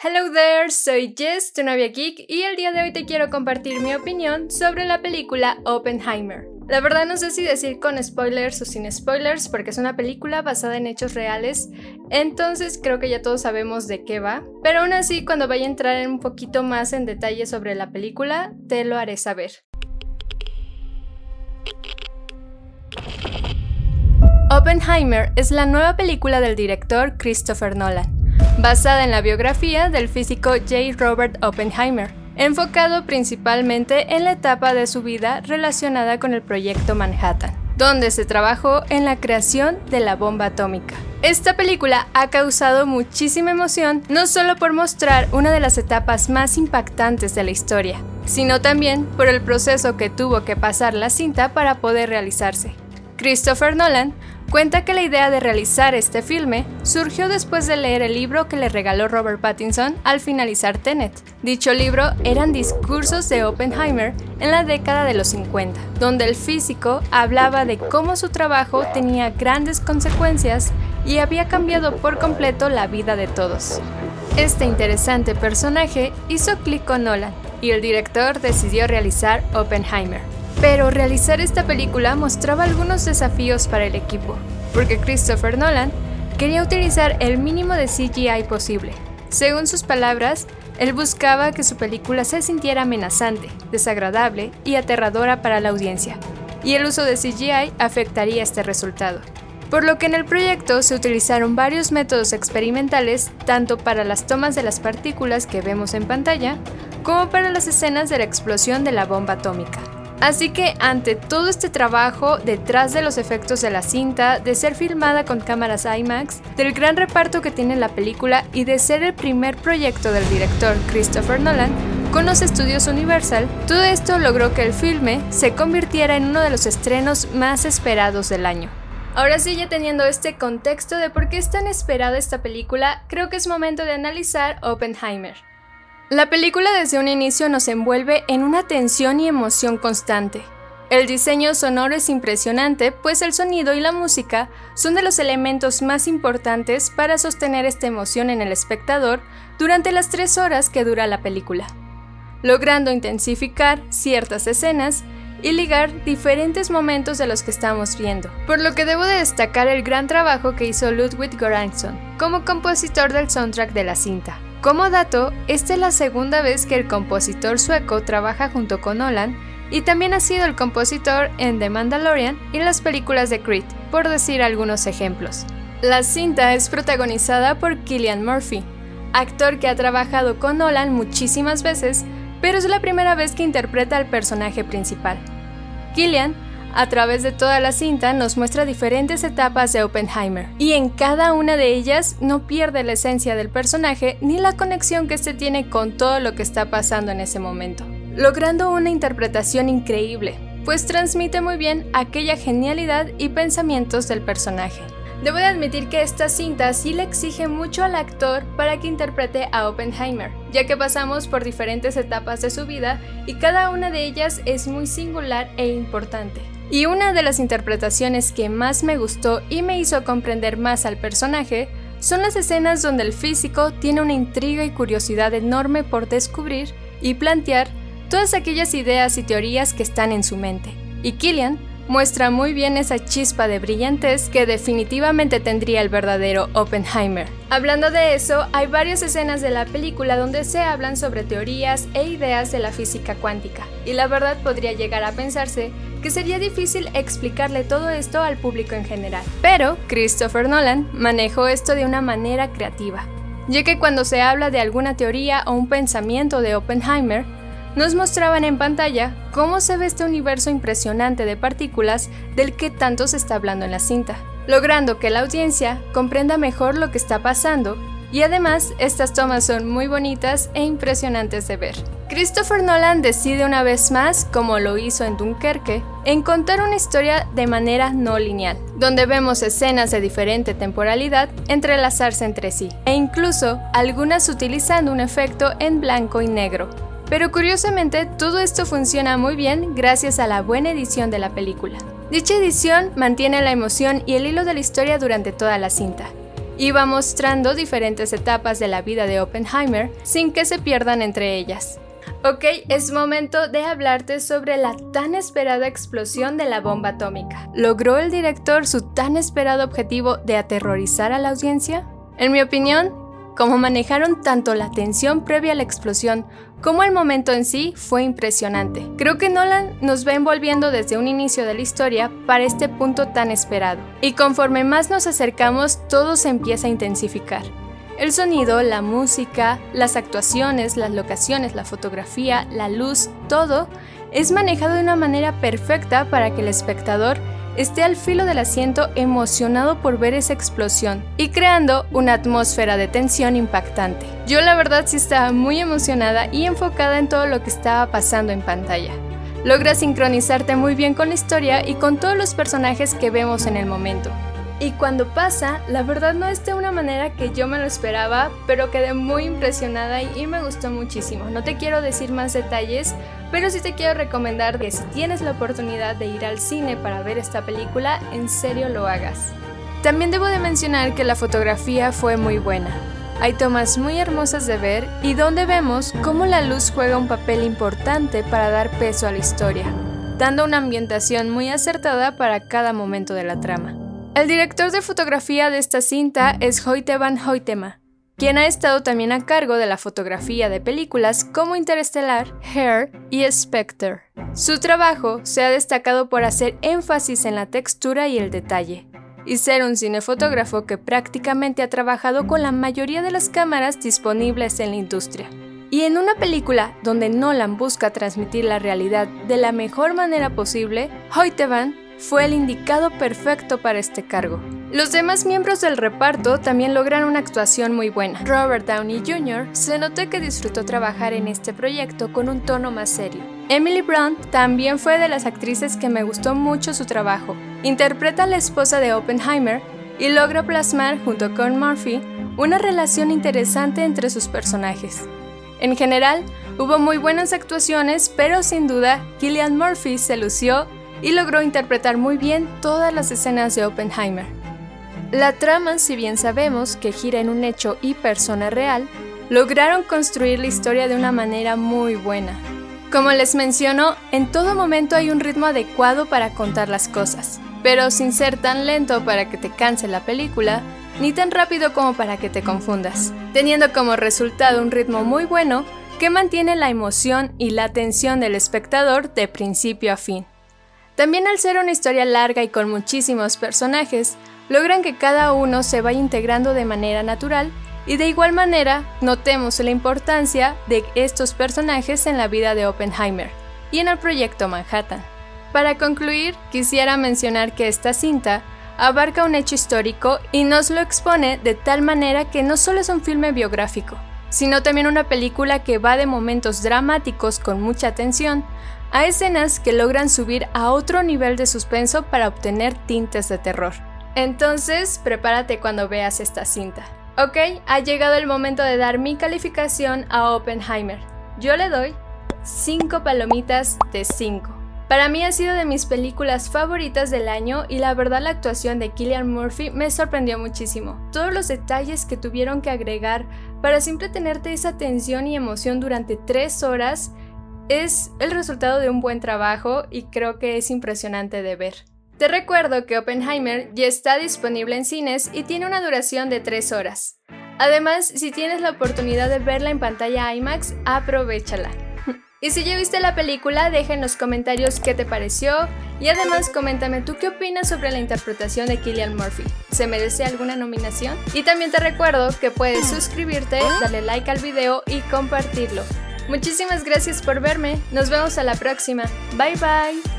Hello there, soy Jess, tu novia geek, y el día de hoy te quiero compartir mi opinión sobre la película Oppenheimer. La verdad no sé si decir con spoilers o sin spoilers porque es una película basada en hechos reales, entonces creo que ya todos sabemos de qué va, pero aún así cuando vaya a entrar un poquito más en detalle sobre la película, te lo haré saber. Oppenheimer es la nueva película del director Christopher Nolan basada en la biografía del físico J. Robert Oppenheimer, enfocado principalmente en la etapa de su vida relacionada con el proyecto Manhattan, donde se trabajó en la creación de la bomba atómica. Esta película ha causado muchísima emoción no solo por mostrar una de las etapas más impactantes de la historia, sino también por el proceso que tuvo que pasar la cinta para poder realizarse. Christopher Nolan Cuenta que la idea de realizar este filme surgió después de leer el libro que le regaló Robert Pattinson al finalizar Tenet. Dicho libro eran discursos de Oppenheimer en la década de los 50, donde el físico hablaba de cómo su trabajo tenía grandes consecuencias y había cambiado por completo la vida de todos. Este interesante personaje hizo clic con Nolan y el director decidió realizar Oppenheimer. Pero realizar esta película mostraba algunos desafíos para el equipo, porque Christopher Nolan quería utilizar el mínimo de CGI posible. Según sus palabras, él buscaba que su película se sintiera amenazante, desagradable y aterradora para la audiencia, y el uso de CGI afectaría este resultado. Por lo que en el proyecto se utilizaron varios métodos experimentales tanto para las tomas de las partículas que vemos en pantalla, como para las escenas de la explosión de la bomba atómica. Así que ante todo este trabajo detrás de los efectos de la cinta, de ser filmada con cámaras IMAX, del gran reparto que tiene la película y de ser el primer proyecto del director Christopher Nolan, con los estudios Universal, todo esto logró que el filme se convirtiera en uno de los estrenos más esperados del año. Ahora sí, ya teniendo este contexto de por qué es tan esperada esta película, creo que es momento de analizar Oppenheimer. La película desde un inicio nos envuelve en una tensión y emoción constante. El diseño sonoro es impresionante, pues el sonido y la música son de los elementos más importantes para sostener esta emoción en el espectador durante las tres horas que dura la película, logrando intensificar ciertas escenas y ligar diferentes momentos de los que estamos viendo. Por lo que debo de destacar el gran trabajo que hizo Ludwig Göransson como compositor del soundtrack de la cinta. Como dato, esta es la segunda vez que el compositor sueco trabaja junto con Nolan y también ha sido el compositor en The Mandalorian y las películas de Creed, por decir algunos ejemplos. La cinta es protagonizada por Killian Murphy, actor que ha trabajado con Nolan muchísimas veces, pero es la primera vez que interpreta al personaje principal. Killian a través de toda la cinta nos muestra diferentes etapas de Oppenheimer, y en cada una de ellas no pierde la esencia del personaje ni la conexión que éste tiene con todo lo que está pasando en ese momento, logrando una interpretación increíble, pues transmite muy bien aquella genialidad y pensamientos del personaje. Debo de admitir que esta cinta sí le exige mucho al actor para que interprete a Oppenheimer, ya que pasamos por diferentes etapas de su vida y cada una de ellas es muy singular e importante. Y una de las interpretaciones que más me gustó y me hizo comprender más al personaje son las escenas donde el físico tiene una intriga y curiosidad enorme por descubrir y plantear todas aquellas ideas y teorías que están en su mente. Y Killian muestra muy bien esa chispa de brillantez que definitivamente tendría el verdadero Oppenheimer. Hablando de eso, hay varias escenas de la película donde se hablan sobre teorías e ideas de la física cuántica, y la verdad podría llegar a pensarse que sería difícil explicarle todo esto al público en general. Pero Christopher Nolan manejó esto de una manera creativa, ya que cuando se habla de alguna teoría o un pensamiento de Oppenheimer, nos mostraban en pantalla cómo se ve este universo impresionante de partículas del que tanto se está hablando en la cinta, logrando que la audiencia comprenda mejor lo que está pasando y además estas tomas son muy bonitas e impresionantes de ver. Christopher Nolan decide una vez más, como lo hizo en Dunkerque, en contar una historia de manera no lineal, donde vemos escenas de diferente temporalidad entrelazarse entre sí, e incluso algunas utilizando un efecto en blanco y negro, pero curiosamente, todo esto funciona muy bien gracias a la buena edición de la película. Dicha edición mantiene la emoción y el hilo de la historia durante toda la cinta. y va mostrando diferentes etapas de la vida de Oppenheimer sin que se pierdan entre ellas. Ok, es momento de hablarte sobre la tan esperada explosión de la bomba atómica. ¿Logró el director su tan esperado objetivo de aterrorizar a la audiencia? En mi opinión, como manejaron tanto la tensión previa a la explosión como el momento en sí fue impresionante. Creo que Nolan nos va envolviendo desde un inicio de la historia para este punto tan esperado. Y conforme más nos acercamos, todo se empieza a intensificar. El sonido, la música, las actuaciones, las locaciones, la fotografía, la luz, todo es manejado de una manera perfecta para que el espectador esté al filo del asiento emocionado por ver esa explosión y creando una atmósfera de tensión impactante. Yo la verdad sí estaba muy emocionada y enfocada en todo lo que estaba pasando en pantalla. Logra sincronizarte muy bien con la historia y con todos los personajes que vemos en el momento. Y cuando pasa, la verdad no es de una manera que yo me lo esperaba, pero quedé muy impresionada y me gustó muchísimo. No te quiero decir más detalles, pero sí te quiero recomendar que si tienes la oportunidad de ir al cine para ver esta película, en serio lo hagas. También debo de mencionar que la fotografía fue muy buena. Hay tomas muy hermosas de ver y donde vemos cómo la luz juega un papel importante para dar peso a la historia, dando una ambientación muy acertada para cada momento de la trama. El director de fotografía de esta cinta es Hoyte van Hoytema, quien ha estado también a cargo de la fotografía de películas como Interestelar, Hair y Spectre. Su trabajo se ha destacado por hacer énfasis en la textura y el detalle, y ser un cinefotógrafo que prácticamente ha trabajado con la mayoría de las cámaras disponibles en la industria. Y en una película donde Nolan busca transmitir la realidad de la mejor manera posible, Hoytevan fue el indicado perfecto para este cargo. Los demás miembros del reparto también lograron una actuación muy buena. Robert Downey Jr. se notó que disfrutó trabajar en este proyecto con un tono más serio. Emily Blunt también fue de las actrices que me gustó mucho su trabajo. Interpreta a la esposa de Oppenheimer y logra plasmar junto con Murphy una relación interesante entre sus personajes. En general, hubo muy buenas actuaciones, pero sin duda, Killian Murphy se lució y logró interpretar muy bien todas las escenas de Oppenheimer. La trama, si bien sabemos que gira en un hecho y persona real, lograron construir la historia de una manera muy buena. Como les menciono, en todo momento hay un ritmo adecuado para contar las cosas, pero sin ser tan lento para que te canse la película, ni tan rápido como para que te confundas, teniendo como resultado un ritmo muy bueno que mantiene la emoción y la atención del espectador de principio a fin. También al ser una historia larga y con muchísimos personajes, logran que cada uno se vaya integrando de manera natural y de igual manera notemos la importancia de estos personajes en la vida de Oppenheimer y en el proyecto Manhattan. Para concluir, quisiera mencionar que esta cinta abarca un hecho histórico y nos lo expone de tal manera que no solo es un filme biográfico, sino también una película que va de momentos dramáticos con mucha tensión a escenas que logran subir a otro nivel de suspenso para obtener tintes de terror. Entonces, prepárate cuando veas esta cinta. Ok, ha llegado el momento de dar mi calificación a Oppenheimer. Yo le doy 5 palomitas de 5. Para mí ha sido de mis películas favoritas del año y la verdad la actuación de Killian Murphy me sorprendió muchísimo. Todos los detalles que tuvieron que agregar para siempre tenerte esa tensión y emoción durante 3 horas es el resultado de un buen trabajo y creo que es impresionante de ver. Te recuerdo que Oppenheimer ya está disponible en cines y tiene una duración de 3 horas. Además, si tienes la oportunidad de verla en pantalla IMAX, aprovechala. Y si ya viste la película, deja en los comentarios qué te pareció y además coméntame tú qué opinas sobre la interpretación de Killian Murphy. ¿Se merece alguna nominación? Y también te recuerdo que puedes suscribirte, darle like al video y compartirlo. Muchísimas gracias por verme. Nos vemos a la próxima. Bye bye.